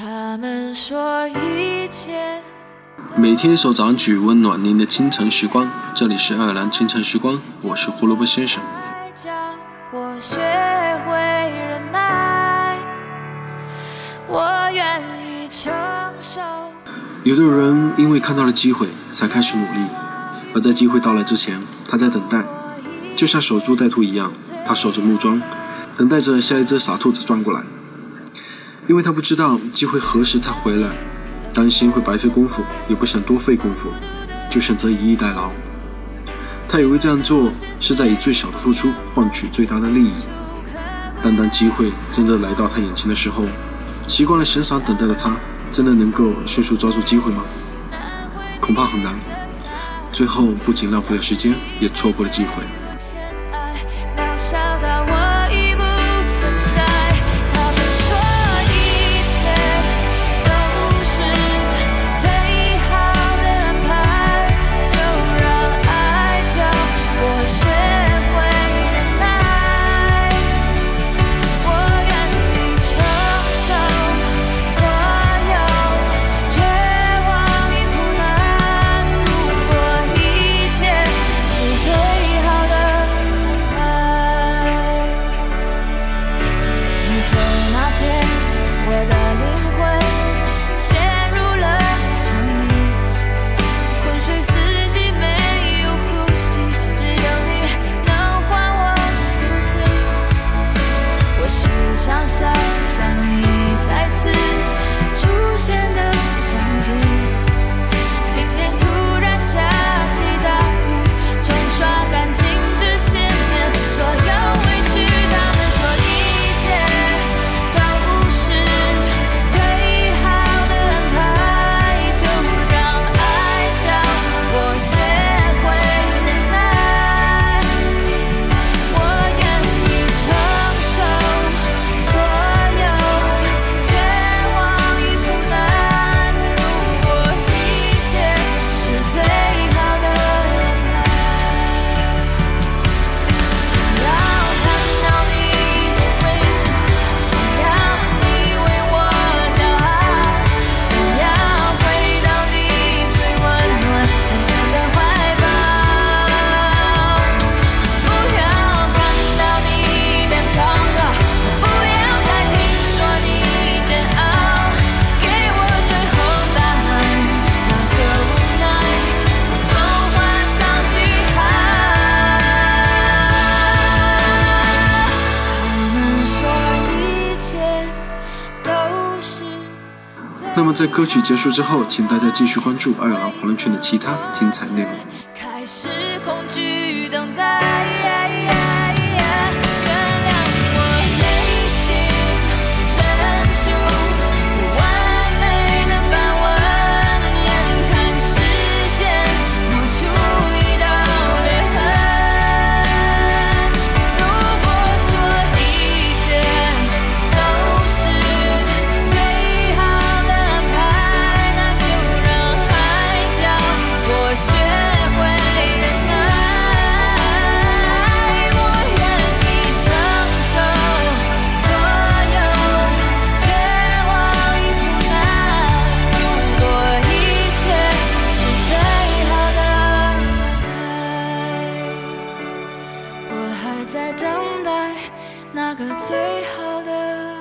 他们说一切每天一首早安曲，温暖您的清晨时光。这里是爱尔兰清晨时光，我是胡萝卜先生。我学会忍耐，我愿意承受。有的人因为看到了机会才开始努力，而在机会到来之前，他在等待，就像守株待兔一样，他守着木桩，等待着下一只傻兔子转过来。因为他不知道机会何时才回来，担心会白费功夫，也不想多费功夫，就选择以逸待劳。他以为这样做是在以最小的付出换取最大的利益，但当机会真的来到他眼前的时候，习惯了闲散等待的他，真的能够迅速抓住机会吗？恐怕很难。最后不仅浪费了时间，也错过了机会。那么在歌曲结束之后，请大家继续关注爱尔兰华人圈的其他精彩内容。开始恐惧等待。在等待那个最好的。